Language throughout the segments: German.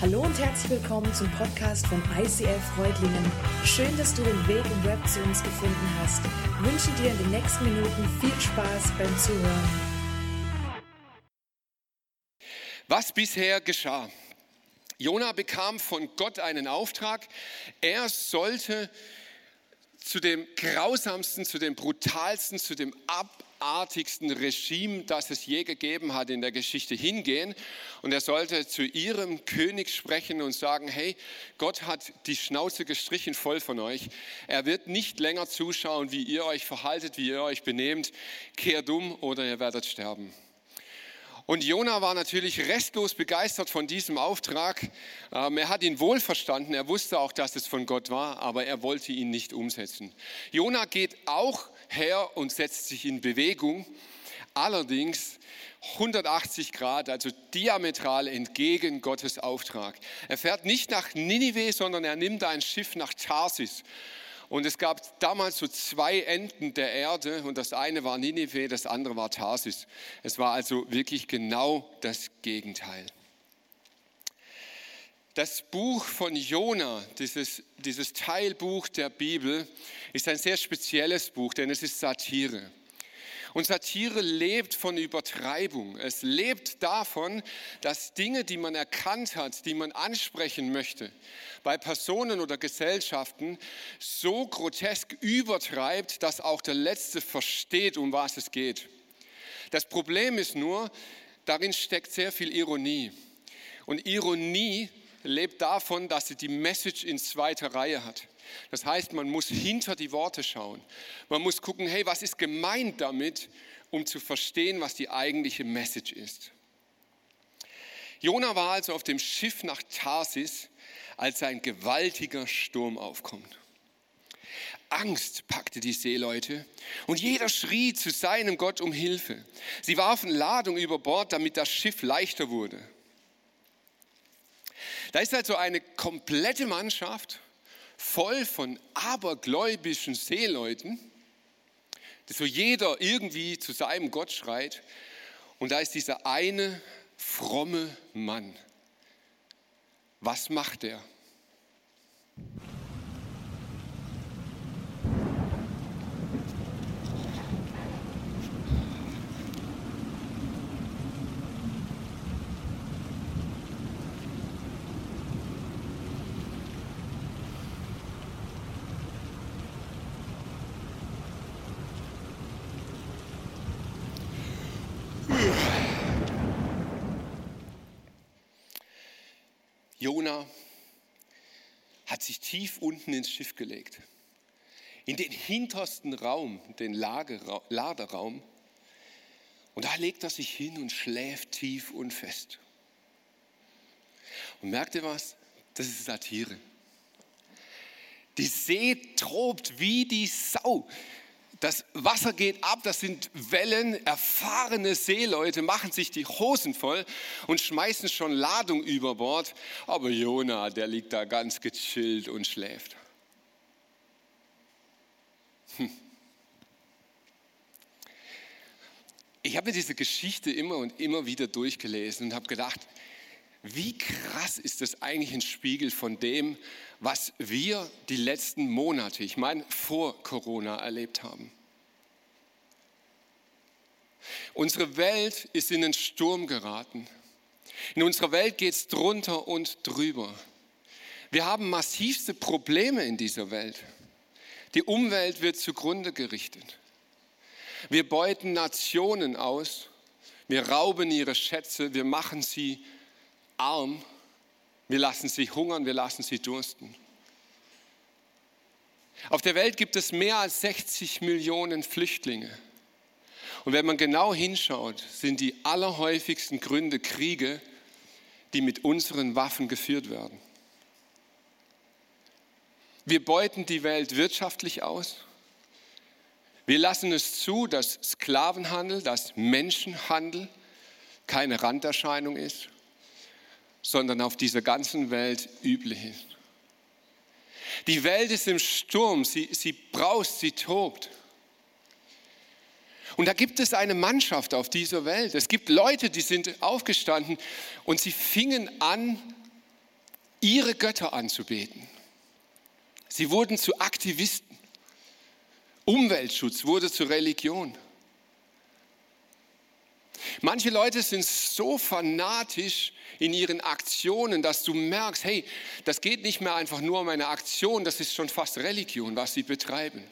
Hallo und herzlich willkommen zum Podcast von ICF Freudlingen. Schön, dass du den Weg im Web zu uns gefunden hast. Ich wünsche dir in den nächsten Minuten viel Spaß beim Zuhören. Was bisher geschah? Jona bekam von Gott einen Auftrag. Er sollte zu dem grausamsten, zu dem brutalsten, zu dem abartigsten Regime, das es je gegeben hat in der Geschichte, hingehen. Und er sollte zu ihrem König sprechen und sagen, hey, Gott hat die Schnauze gestrichen voll von euch. Er wird nicht länger zuschauen, wie ihr euch verhaltet, wie ihr euch benehmt. Kehrt um oder ihr werdet sterben. Und Jona war natürlich restlos begeistert von diesem Auftrag. Ähm, er hat ihn wohl verstanden, er wusste auch, dass es von Gott war, aber er wollte ihn nicht umsetzen. Jona geht auch her und setzt sich in Bewegung, allerdings 180 Grad, also diametral entgegen Gottes Auftrag. Er fährt nicht nach Ninive, sondern er nimmt ein Schiff nach Tarsis. Und es gab damals so zwei Enden der Erde und das eine war Ninive, das andere war Tarsis. Es war also wirklich genau das Gegenteil. Das Buch von Jona, dieses, dieses Teilbuch der Bibel, ist ein sehr spezielles Buch, denn es ist Satire. Und Satire lebt von Übertreibung. Es lebt davon, dass Dinge, die man erkannt hat, die man ansprechen möchte, bei Personen oder Gesellschaften so grotesk übertreibt, dass auch der Letzte versteht, um was es geht. Das Problem ist nur, darin steckt sehr viel Ironie. Und Ironie lebt davon, dass sie die Message in zweiter Reihe hat. Das heißt, man muss hinter die Worte schauen. Man muss gucken, hey, was ist gemeint damit, um zu verstehen, was die eigentliche Message ist. Jona war also auf dem Schiff nach Tarsis, als ein gewaltiger Sturm aufkommt. Angst packte die Seeleute und jeder schrie zu seinem Gott um Hilfe. Sie warfen Ladung über Bord, damit das Schiff leichter wurde. Da ist also eine komplette Mannschaft voll von abergläubischen Seeleuten, so jeder irgendwie zu seinem Gott schreit. Und da ist dieser eine fromme Mann. Was macht er? Jona hat sich tief unten ins Schiff gelegt, in den hintersten Raum, den Lagerraum. Und da legt er sich hin und schläft tief und fest. Und merkt ihr was? Das ist Satire. Die See tobt wie die Sau. Das Wasser geht ab, das sind Wellen, erfahrene Seeleute machen sich die Hosen voll und schmeißen schon Ladung über Bord. Aber Jona, der liegt da ganz gechillt und schläft. Hm. Ich habe mir diese Geschichte immer und immer wieder durchgelesen und habe gedacht, wie krass ist das eigentlich ein Spiegel von dem, was wir die letzten Monate, ich meine vor Corona, erlebt haben. Unsere Welt ist in den Sturm geraten. In unserer Welt geht es drunter und drüber. Wir haben massivste Probleme in dieser Welt. Die Umwelt wird zugrunde gerichtet. Wir beuten Nationen aus. Wir rauben ihre Schätze. Wir machen sie arm, wir lassen sie hungern, wir lassen sie dursten. Auf der Welt gibt es mehr als 60 Millionen Flüchtlinge. Und wenn man genau hinschaut, sind die allerhäufigsten Gründe Kriege, die mit unseren Waffen geführt werden. Wir beuten die Welt wirtschaftlich aus. Wir lassen es zu, dass Sklavenhandel, dass Menschenhandel keine Randerscheinung ist sondern auf dieser ganzen Welt üblich ist. Die Welt ist im Sturm, sie, sie braust, sie tobt. Und da gibt es eine Mannschaft auf dieser Welt. Es gibt Leute, die sind aufgestanden und sie fingen an, ihre Götter anzubeten. Sie wurden zu Aktivisten. Umweltschutz wurde zur Religion. Manche Leute sind so fanatisch in ihren Aktionen, dass du merkst, hey, das geht nicht mehr einfach nur um eine Aktion, das ist schon fast Religion, was sie betreiben.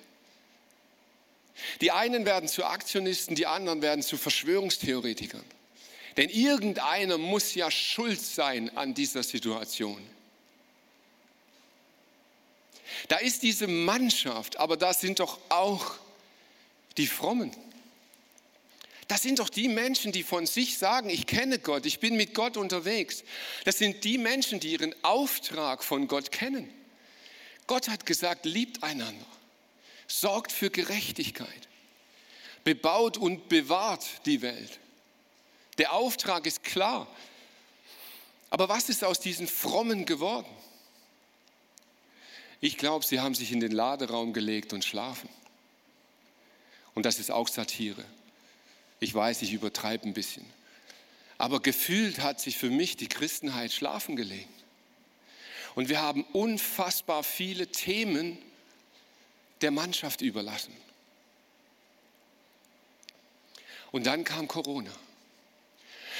Die einen werden zu Aktionisten, die anderen werden zu Verschwörungstheoretikern. Denn irgendeiner muss ja schuld sein an dieser Situation. Da ist diese Mannschaft, aber da sind doch auch die Frommen. Das sind doch die Menschen, die von sich sagen, ich kenne Gott, ich bin mit Gott unterwegs. Das sind die Menschen, die ihren Auftrag von Gott kennen. Gott hat gesagt, liebt einander, sorgt für Gerechtigkeit, bebaut und bewahrt die Welt. Der Auftrag ist klar. Aber was ist aus diesen Frommen geworden? Ich glaube, sie haben sich in den Laderaum gelegt und schlafen. Und das ist auch Satire. Ich weiß, ich übertreibe ein bisschen. Aber gefühlt hat sich für mich die Christenheit schlafen gelegt. Und wir haben unfassbar viele Themen der Mannschaft überlassen. Und dann kam Corona.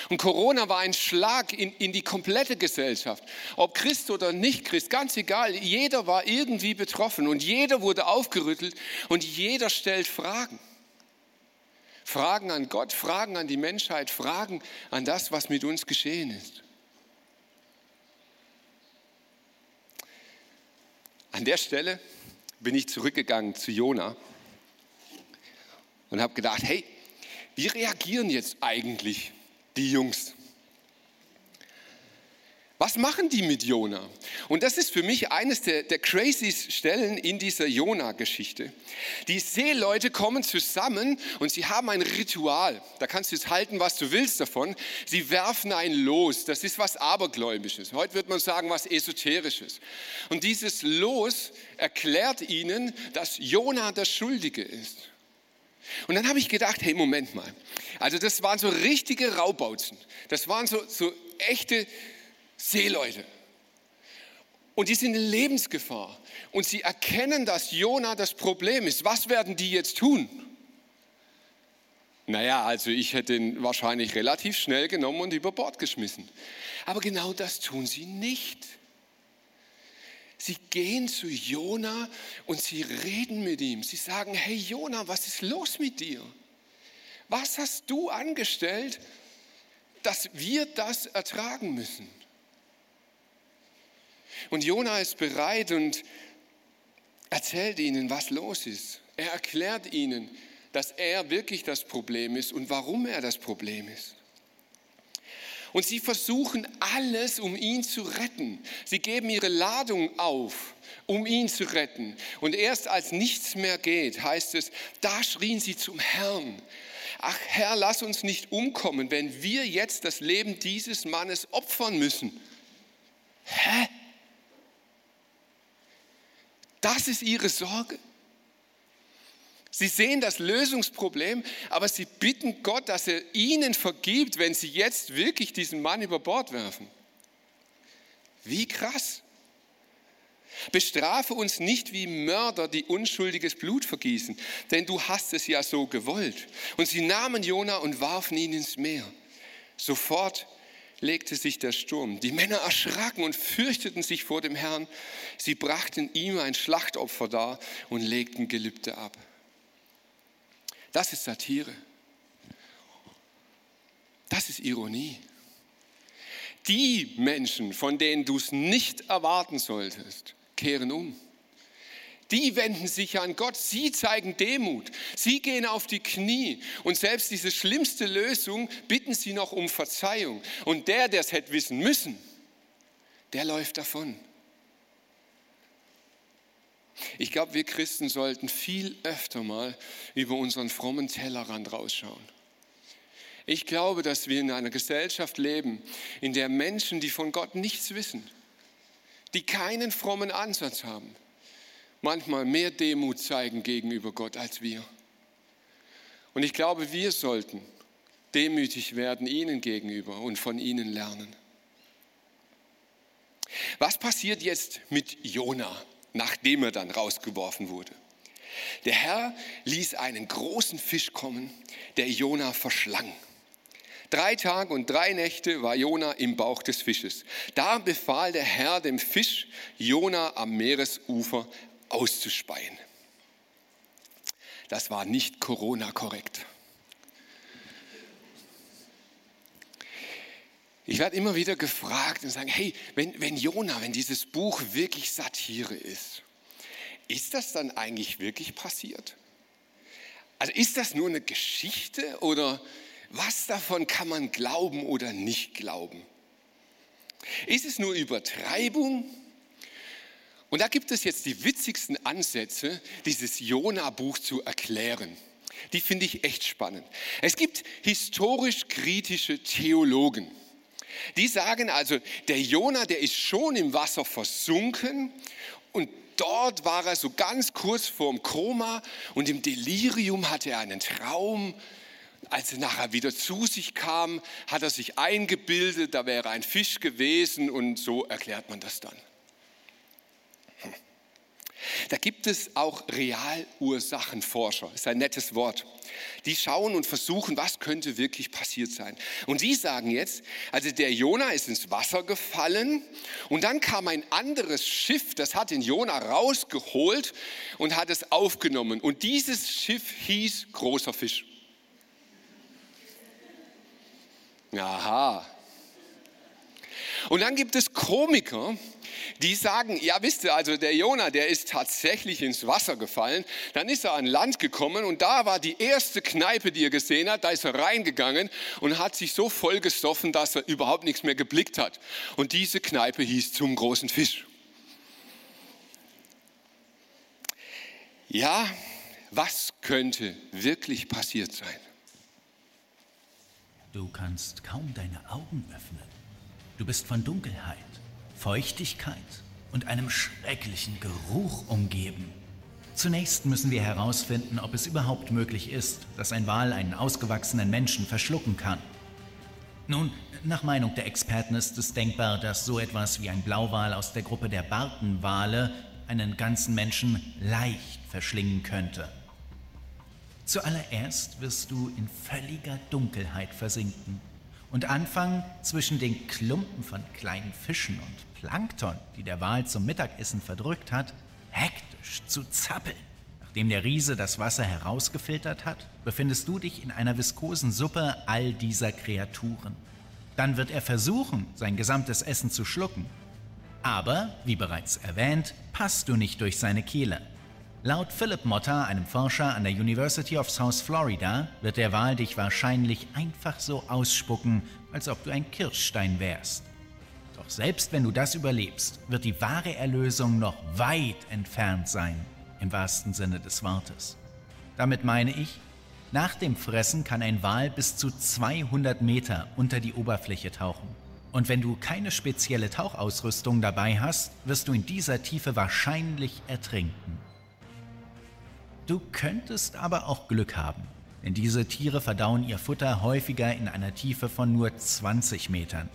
Und Corona war ein Schlag in, in die komplette Gesellschaft. Ob Christ oder nicht Christ, ganz egal. Jeder war irgendwie betroffen und jeder wurde aufgerüttelt und jeder stellt Fragen. Fragen an Gott, Fragen an die Menschheit, Fragen an das, was mit uns geschehen ist. An der Stelle bin ich zurückgegangen zu Jona und habe gedacht, hey, wie reagieren jetzt eigentlich die Jungs? Was machen die mit Jona? Und das ist für mich eines der, der crazy Stellen in dieser Jona-Geschichte. Die Seeleute kommen zusammen und sie haben ein Ritual. Da kannst du jetzt halten, was du willst davon. Sie werfen ein Los. Das ist was Abergläubisches. Heute wird man sagen, was Esoterisches. Und dieses Los erklärt ihnen, dass Jona der Schuldige ist. Und dann habe ich gedacht, hey, Moment mal. Also das waren so richtige Raubautzen. Das waren so, so echte Seeleute. Und die sind in Lebensgefahr. Und sie erkennen, dass Jona das Problem ist. Was werden die jetzt tun? Naja, also ich hätte ihn wahrscheinlich relativ schnell genommen und über Bord geschmissen. Aber genau das tun sie nicht. Sie gehen zu Jona und sie reden mit ihm. Sie sagen, hey Jona, was ist los mit dir? Was hast du angestellt, dass wir das ertragen müssen? Und Jona ist bereit und erzählt ihnen, was los ist. Er erklärt ihnen, dass er wirklich das Problem ist und warum er das Problem ist. Und sie versuchen alles, um ihn zu retten. Sie geben ihre Ladung auf, um ihn zu retten. Und erst als nichts mehr geht, heißt es, da schrien sie zum Herrn. Ach Herr, lass uns nicht umkommen, wenn wir jetzt das Leben dieses Mannes opfern müssen. Hä? Das ist ihre Sorge. Sie sehen das Lösungsproblem, aber sie bitten Gott, dass er ihnen vergibt, wenn sie jetzt wirklich diesen Mann über Bord werfen. Wie krass. Bestrafe uns nicht wie Mörder, die unschuldiges Blut vergießen, denn du hast es ja so gewollt. Und sie nahmen Jona und warfen ihn ins Meer. Sofort legte sich der Sturm. Die Männer erschraken und fürchteten sich vor dem Herrn. Sie brachten ihm ein Schlachtopfer dar und legten Gelübde ab. Das ist Satire. Das ist Ironie. Die Menschen, von denen du es nicht erwarten solltest, kehren um. Die wenden sich an Gott, sie zeigen Demut, sie gehen auf die Knie und selbst diese schlimmste Lösung bitten sie noch um Verzeihung. Und der, der es hätte wissen müssen, der läuft davon. Ich glaube, wir Christen sollten viel öfter mal über unseren frommen Tellerrand rausschauen. Ich glaube, dass wir in einer Gesellschaft leben, in der Menschen, die von Gott nichts wissen, die keinen frommen Ansatz haben, manchmal mehr Demut zeigen gegenüber Gott als wir. Und ich glaube, wir sollten demütig werden ihnen gegenüber und von ihnen lernen. Was passiert jetzt mit Jona, nachdem er dann rausgeworfen wurde? Der Herr ließ einen großen Fisch kommen, der Jona verschlang. Drei Tage und drei Nächte war Jona im Bauch des Fisches. Da befahl der Herr dem Fisch, Jona am Meeresufer auszuspeien. Das war nicht Corona-korrekt. Ich werde immer wieder gefragt und sagen, hey, wenn, wenn Jona, wenn dieses Buch wirklich Satire ist, ist das dann eigentlich wirklich passiert? Also ist das nur eine Geschichte oder was davon kann man glauben oder nicht glauben? Ist es nur Übertreibung? Und da gibt es jetzt die witzigsten Ansätze, dieses Jona-Buch zu erklären. Die finde ich echt spannend. Es gibt historisch kritische Theologen. Die sagen also, der Jona, der ist schon im Wasser versunken und dort war er so ganz kurz vorm Koma und im Delirium hatte er einen Traum. Als er nachher wieder zu sich kam, hat er sich eingebildet, da wäre ein Fisch gewesen und so erklärt man das dann. Da gibt es auch Realursachenforscher, ist ein nettes Wort. Die schauen und versuchen, was könnte wirklich passiert sein. Und sie sagen jetzt, also der Jona ist ins Wasser gefallen und dann kam ein anderes Schiff, das hat den Jona rausgeholt und hat es aufgenommen. Und dieses Schiff hieß großer Fisch. Aha. Und dann gibt es Komiker, die sagen, ja wisst ihr, also der Jona, der ist tatsächlich ins Wasser gefallen. Dann ist er an Land gekommen und da war die erste Kneipe, die er gesehen hat. Da ist er reingegangen und hat sich so voll gestoffen, dass er überhaupt nichts mehr geblickt hat. Und diese Kneipe hieß zum großen Fisch. Ja, was könnte wirklich passiert sein? Du kannst kaum deine Augen öffnen. Du bist von Dunkelheit, Feuchtigkeit und einem schrecklichen Geruch umgeben. Zunächst müssen wir herausfinden, ob es überhaupt möglich ist, dass ein Wal einen ausgewachsenen Menschen verschlucken kann. Nun, nach Meinung der Experten ist es denkbar, dass so etwas wie ein Blauwal aus der Gruppe der Bartenwale einen ganzen Menschen leicht verschlingen könnte. Zuallererst wirst du in völliger Dunkelheit versinken und anfangen, zwischen den Klumpen von kleinen Fischen und Plankton, die der Wal zum Mittagessen verdrückt hat, hektisch zu zappeln. Nachdem der Riese das Wasser herausgefiltert hat, befindest du dich in einer viskosen Suppe all dieser Kreaturen. Dann wird er versuchen, sein gesamtes Essen zu schlucken. Aber, wie bereits erwähnt, passt du nicht durch seine Kehle. Laut Philip Motter, einem Forscher an der University of South Florida, wird der Wal dich wahrscheinlich einfach so ausspucken, als ob du ein Kirschstein wärst. Doch selbst wenn du das überlebst, wird die wahre Erlösung noch weit entfernt sein, im wahrsten Sinne des Wortes. Damit meine ich, nach dem Fressen kann ein Wal bis zu 200 Meter unter die Oberfläche tauchen. Und wenn du keine spezielle Tauchausrüstung dabei hast, wirst du in dieser Tiefe wahrscheinlich ertrinken. Du könntest aber auch Glück haben, denn diese Tiere verdauen ihr Futter häufiger in einer Tiefe von nur 20 Metern.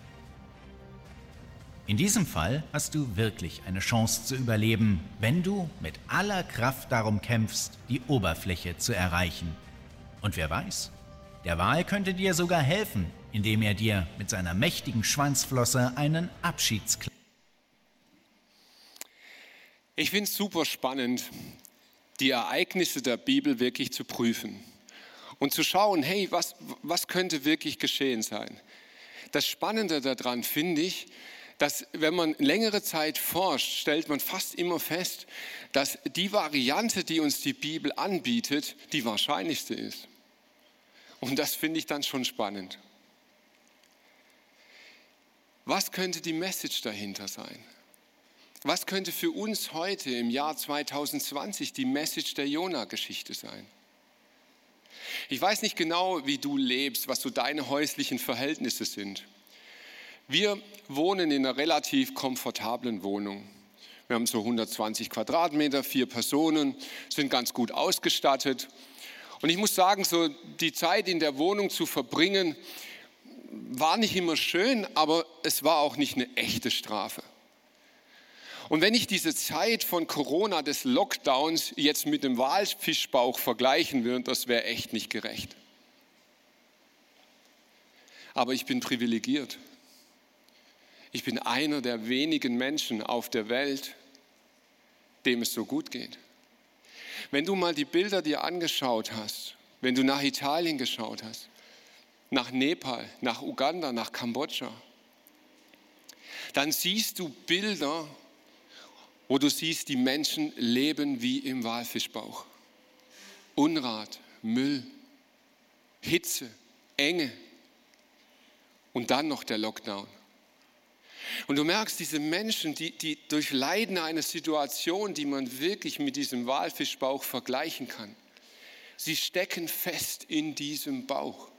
In diesem Fall hast du wirklich eine Chance zu überleben, wenn du mit aller Kraft darum kämpfst, die Oberfläche zu erreichen. Und wer weiß, der Wal könnte dir sogar helfen, indem er dir mit seiner mächtigen Schwanzflosse einen Abschiedskleid. Ich finde es super spannend, die Ereignisse der Bibel wirklich zu prüfen und zu schauen, hey, was, was könnte wirklich geschehen sein? Das Spannende daran finde ich, dass wenn man längere Zeit forscht, stellt man fast immer fest, dass die Variante, die uns die Bibel anbietet, die wahrscheinlichste ist. Und das finde ich dann schon spannend. Was könnte die Message dahinter sein? Was könnte für uns heute im Jahr 2020 die Message der Jona-Geschichte sein? Ich weiß nicht genau, wie du lebst, was so deine häuslichen Verhältnisse sind. Wir wohnen in einer relativ komfortablen Wohnung. Wir haben so 120 Quadratmeter, vier Personen, sind ganz gut ausgestattet. Und ich muss sagen, so die Zeit in der Wohnung zu verbringen, war nicht immer schön, aber es war auch nicht eine echte Strafe. Und wenn ich diese Zeit von Corona, des Lockdowns, jetzt mit dem Walfischbauch vergleichen würde, das wäre echt nicht gerecht. Aber ich bin privilegiert. Ich bin einer der wenigen Menschen auf der Welt, dem es so gut geht. Wenn du mal die Bilder dir angeschaut hast, wenn du nach Italien geschaut hast, nach Nepal, nach Uganda, nach Kambodscha, dann siehst du Bilder, wo du siehst, die Menschen leben wie im Walfischbauch. Unrat, Müll, Hitze, Enge und dann noch der Lockdown. Und du merkst, diese Menschen, die, die durchleiden eine Situation, die man wirklich mit diesem Walfischbauch vergleichen kann. Sie stecken fest in diesem Bauch.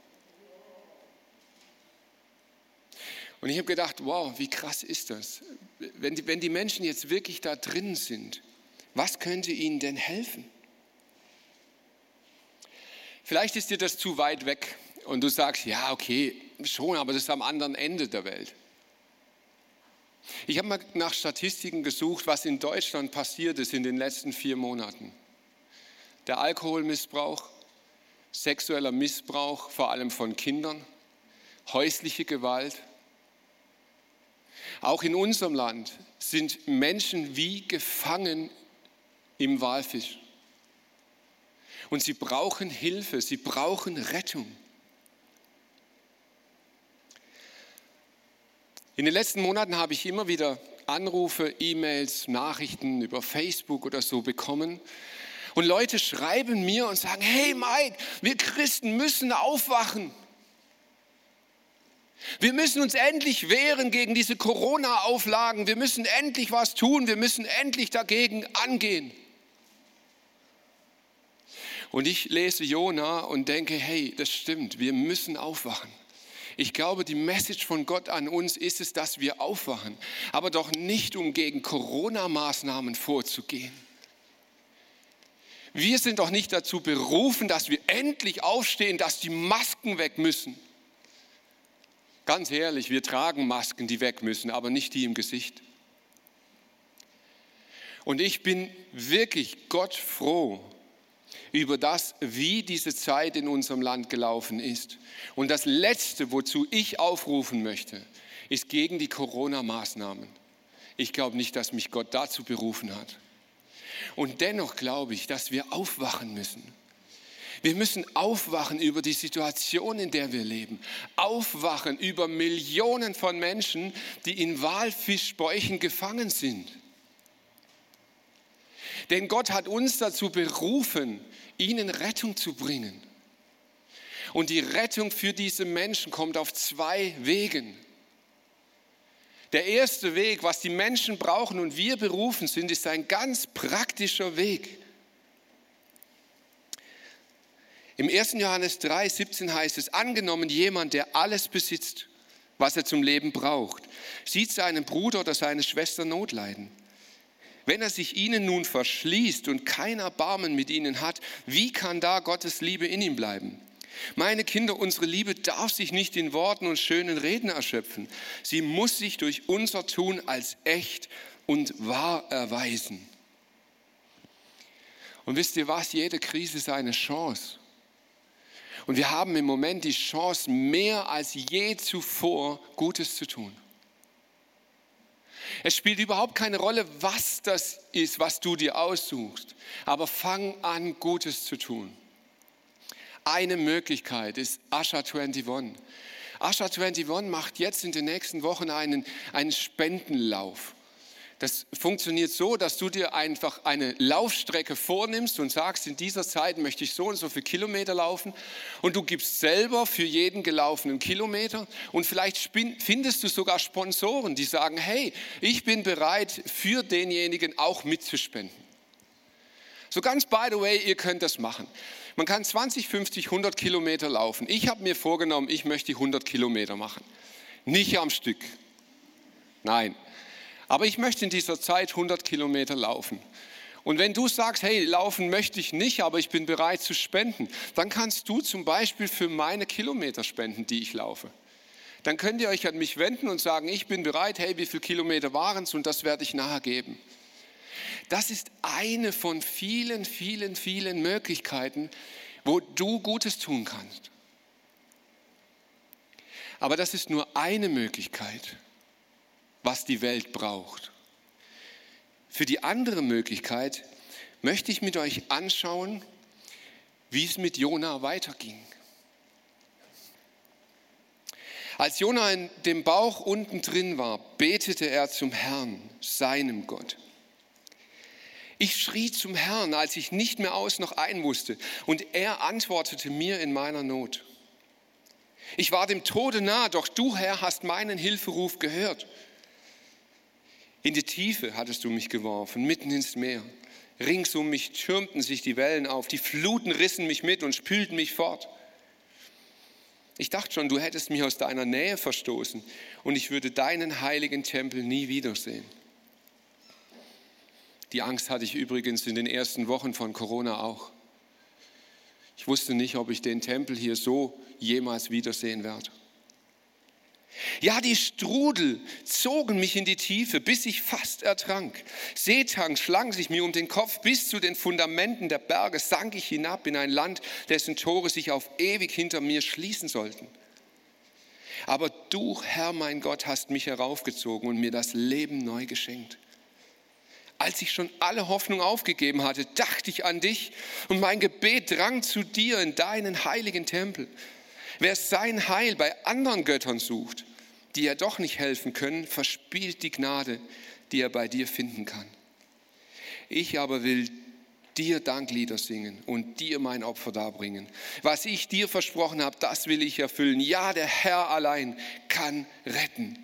Und ich habe gedacht, wow, wie krass ist das? Wenn die, wenn die Menschen jetzt wirklich da drin sind, was könnte ihnen denn helfen? Vielleicht ist dir das zu weit weg und du sagst, ja, okay, schon, aber das ist am anderen Ende der Welt. Ich habe mal nach Statistiken gesucht, was in Deutschland passiert ist in den letzten vier Monaten. Der Alkoholmissbrauch, sexueller Missbrauch, vor allem von Kindern, häusliche Gewalt. Auch in unserem Land sind Menschen wie gefangen im Walfisch. Und sie brauchen Hilfe, sie brauchen Rettung. In den letzten Monaten habe ich immer wieder Anrufe, E-Mails, Nachrichten über Facebook oder so bekommen. Und Leute schreiben mir und sagen, hey Mike, wir Christen müssen aufwachen. Wir müssen uns endlich wehren gegen diese Corona-Auflagen. Wir müssen endlich was tun. Wir müssen endlich dagegen angehen. Und ich lese Jona und denke, hey, das stimmt, wir müssen aufwachen. Ich glaube, die Message von Gott an uns ist es, dass wir aufwachen, aber doch nicht, um gegen Corona-Maßnahmen vorzugehen. Wir sind doch nicht dazu berufen, dass wir endlich aufstehen, dass die Masken weg müssen. Ganz ehrlich, wir tragen Masken, die weg müssen, aber nicht die im Gesicht. Und ich bin wirklich Gott froh, über das, wie diese Zeit in unserem Land gelaufen ist. Und das Letzte, wozu ich aufrufen möchte, ist gegen die Corona-Maßnahmen. Ich glaube nicht, dass mich Gott dazu berufen hat. Und dennoch glaube ich, dass wir aufwachen müssen. Wir müssen aufwachen über die Situation, in der wir leben. Aufwachen über Millionen von Menschen, die in Walfischbäuchen gefangen sind. Denn Gott hat uns dazu berufen, ihnen Rettung zu bringen. Und die Rettung für diese Menschen kommt auf zwei Wegen. Der erste Weg, was die Menschen brauchen und wir berufen sind, ist ein ganz praktischer Weg. Im 1. Johannes 3, 17 heißt es, angenommen jemand, der alles besitzt, was er zum Leben braucht, sieht seinen Bruder oder seine Schwester Not leiden wenn er sich ihnen nun verschließt und kein Erbarmen mit ihnen hat, wie kann da Gottes Liebe in ihm bleiben? Meine Kinder, unsere Liebe darf sich nicht in Worten und schönen Reden erschöpfen. Sie muss sich durch unser Tun als echt und wahr erweisen. Und wisst ihr was? Jede Krise ist eine Chance. Und wir haben im Moment die Chance, mehr als je zuvor Gutes zu tun. Es spielt überhaupt keine Rolle, was das ist, was du dir aussuchst. Aber fang an, Gutes zu tun. Eine Möglichkeit ist Asha 21. Asha 21 macht jetzt in den nächsten Wochen einen, einen Spendenlauf. Das funktioniert so, dass du dir einfach eine Laufstrecke vornimmst und sagst, in dieser Zeit möchte ich so und so viele Kilometer laufen und du gibst selber für jeden gelaufenen Kilometer und vielleicht findest du sogar Sponsoren, die sagen, hey, ich bin bereit, für denjenigen auch mitzuspenden. So ganz by the way, ihr könnt das machen. Man kann 20, 50, 100 Kilometer laufen. Ich habe mir vorgenommen, ich möchte 100 Kilometer machen. Nicht am Stück. Nein, aber ich möchte in dieser Zeit 100 Kilometer laufen. Und wenn du sagst, hey, laufen möchte ich nicht, aber ich bin bereit zu spenden, dann kannst du zum Beispiel für meine Kilometer spenden, die ich laufe. dann könnt ihr euch an mich wenden und sagen, ich bin bereit, hey, wie viele Kilometer waren es und das werde ich nachher geben. Das ist eine von vielen, vielen, vielen Möglichkeiten, wo du Gutes tun kannst. Aber das ist nur eine Möglichkeit, was die Welt braucht. Für die andere Möglichkeit möchte ich mit euch anschauen, wie es mit Jona weiterging. Als Jona in dem Bauch unten drin war, betete er zum Herrn, seinem Gott. Ich schrie zum Herrn, als ich nicht mehr aus noch ein wusste, und er antwortete mir in meiner Not. Ich war dem Tode nah, doch du, Herr, hast meinen Hilferuf gehört. In die Tiefe hattest du mich geworfen, mitten ins Meer. Rings um mich türmten sich die Wellen auf, die Fluten rissen mich mit und spülten mich fort. Ich dachte schon, du hättest mich aus deiner Nähe verstoßen und ich würde deinen heiligen Tempel nie wiedersehen. Die Angst hatte ich übrigens in den ersten Wochen von Corona auch. Ich wusste nicht, ob ich den Tempel hier so jemals wiedersehen werde. Ja, die Strudel zogen mich in die Tiefe, bis ich fast ertrank. Seetang schlang sich mir um den Kopf, bis zu den Fundamenten der Berge sank ich hinab in ein Land, dessen Tore sich auf ewig hinter mir schließen sollten. Aber du, Herr mein Gott, hast mich heraufgezogen und mir das Leben neu geschenkt. Als ich schon alle Hoffnung aufgegeben hatte, dachte ich an dich und mein Gebet drang zu dir in deinen heiligen Tempel. Wer sein Heil bei anderen Göttern sucht, die er doch nicht helfen können, verspielt die Gnade, die er bei dir finden kann. Ich aber will dir Danklieder singen und dir mein Opfer darbringen. Was ich dir versprochen habe, das will ich erfüllen. Ja, der Herr allein kann retten.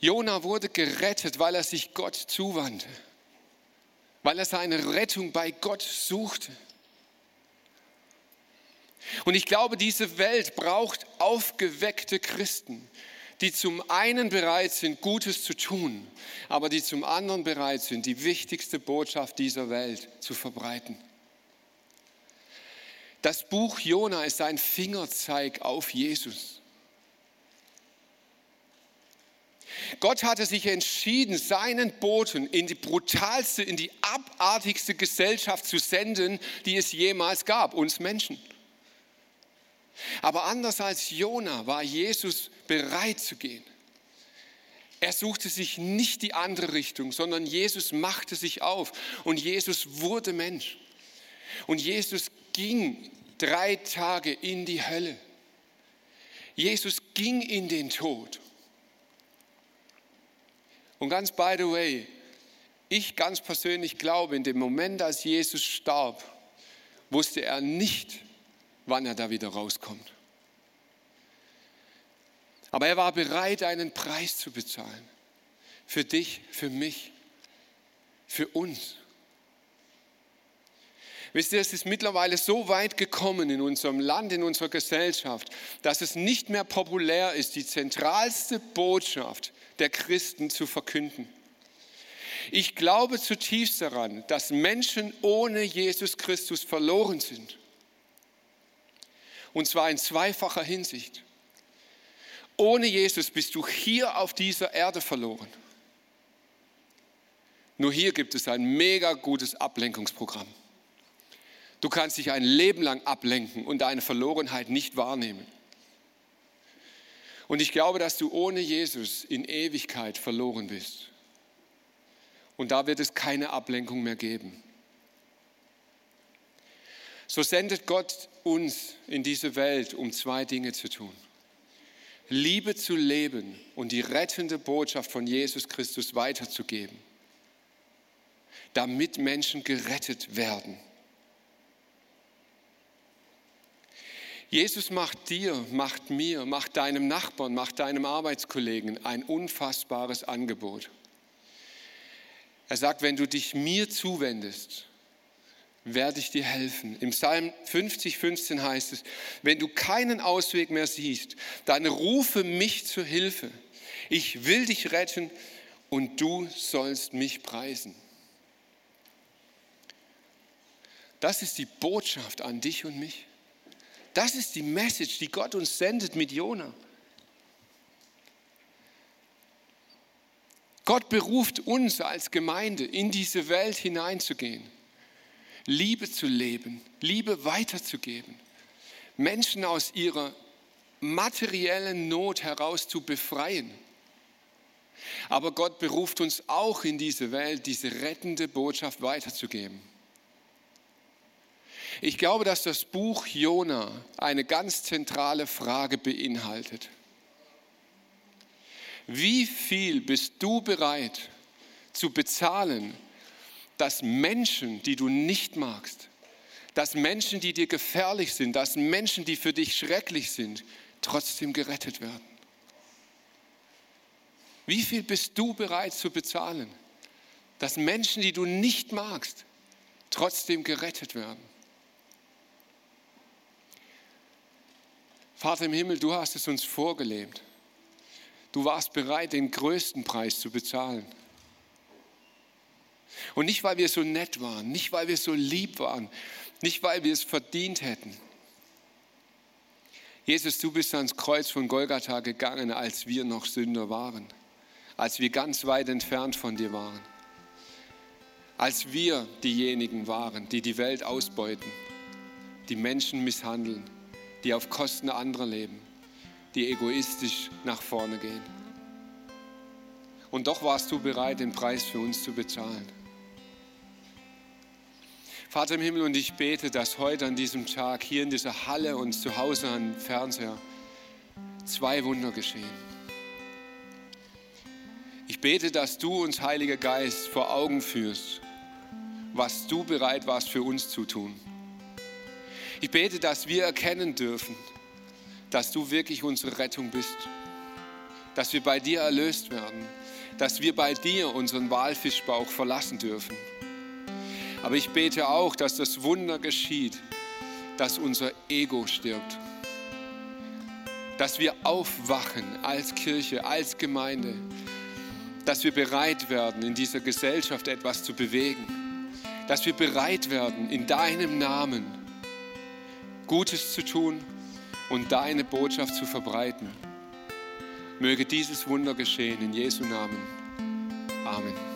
Jona wurde gerettet, weil er sich Gott zuwandte, weil er seine Rettung bei Gott suchte. Und ich glaube, diese Welt braucht aufgeweckte Christen, die zum einen bereit sind, Gutes zu tun, aber die zum anderen bereit sind, die wichtigste Botschaft dieser Welt zu verbreiten. Das Buch Jona ist ein Fingerzeig auf Jesus. Gott hatte sich entschieden, seinen Boten in die brutalste, in die abartigste Gesellschaft zu senden, die es jemals gab, uns Menschen. Aber anders als Jona war Jesus bereit zu gehen. Er suchte sich nicht die andere Richtung, sondern Jesus machte sich auf und Jesus wurde Mensch. Und Jesus ging drei Tage in die Hölle. Jesus ging in den Tod. Und ganz by the way, ich ganz persönlich glaube, in dem Moment, als Jesus starb, wusste er nicht, wann er da wieder rauskommt. Aber er war bereit, einen Preis zu bezahlen. Für dich, für mich, für uns. Wisst ihr, es ist mittlerweile so weit gekommen in unserem Land, in unserer Gesellschaft, dass es nicht mehr populär ist, die zentralste Botschaft der Christen zu verkünden. Ich glaube zutiefst daran, dass Menschen ohne Jesus Christus verloren sind. Und zwar in zweifacher Hinsicht. Ohne Jesus bist du hier auf dieser Erde verloren. Nur hier gibt es ein mega gutes Ablenkungsprogramm. Du kannst dich ein Leben lang ablenken und deine Verlorenheit nicht wahrnehmen. Und ich glaube, dass du ohne Jesus in Ewigkeit verloren bist. Und da wird es keine Ablenkung mehr geben. So sendet Gott uns in diese Welt, um zwei Dinge zu tun. Liebe zu leben und die rettende Botschaft von Jesus Christus weiterzugeben, damit Menschen gerettet werden. Jesus macht dir, macht mir, macht deinem Nachbarn, macht deinem Arbeitskollegen ein unfassbares Angebot. Er sagt, wenn du dich mir zuwendest, werde ich dir helfen. Im Psalm 50, 15 heißt es, wenn du keinen Ausweg mehr siehst, dann rufe mich zur Hilfe. Ich will dich retten und du sollst mich preisen. Das ist die Botschaft an dich und mich Das ist die Message, die Gott uns sendet mit Jona. Gott beruft uns als Gemeinde, in diese Welt hineinzugehen, Liebe zu leben, Liebe weiterzugeben, Menschen aus ihrer materiellen Not heraus zu befreien. Aber Gott beruft uns auch in diese Welt, diese rettende Botschaft weiterzugeben. Ich glaube, dass das Buch Jona eine ganz zentrale Frage beinhaltet. Wie viel bist du bereit zu bezahlen, dass Menschen, die du nicht magst, dass Menschen, die dir gefährlich sind, dass Menschen, die für dich schrecklich sind, trotzdem gerettet werden? Wie viel bist du bereit zu bezahlen, dass Menschen, die du nicht magst, trotzdem gerettet werden? Vater im Himmel, du hast es uns vorgelebt. Du warst bereit, den größten Preis zu bezahlen. Und nicht, weil wir so nett waren, nicht, weil wir so lieb waren, nicht, weil wir es verdient hätten. Jesus, du bist ans Kreuz von Golgatha gegangen, als wir noch Sünder waren, als wir ganz weit entfernt von dir waren, als wir diejenigen waren, die die Welt ausbeuten, die Menschen misshandeln, die auf Kosten anderer leben die egoistisch nach vorne gehen. Und doch warst du bereit, den Preis für uns zu bezahlen. Vater im Himmel, und ich bete, dass heute an diesem Tag hier in dieser Halle und zu Hause am Fernseher zwei Wunder geschehen. Ich bete, dass du uns, Heiliger Geist, vor Augen führst, was du bereit warst für uns zu tun. Ich bete, dass wir erkennen dürfen, dass du wirklich unsere Rettung bist, dass wir bei dir erlöst werden, dass wir bei dir unseren Walfischbauch verlassen dürfen. Aber ich bete auch, dass das Wunder geschieht, dass unser Ego stirbt, dass wir aufwachen als Kirche, als Gemeinde, dass wir bereit werden, in dieser Gesellschaft etwas zu bewegen, dass wir bereit werden, in deinem Namen Gutes zu tun und deine Botschaft zu verbreiten. Möge dieses Wunder geschehen in Jesu Namen. Amen.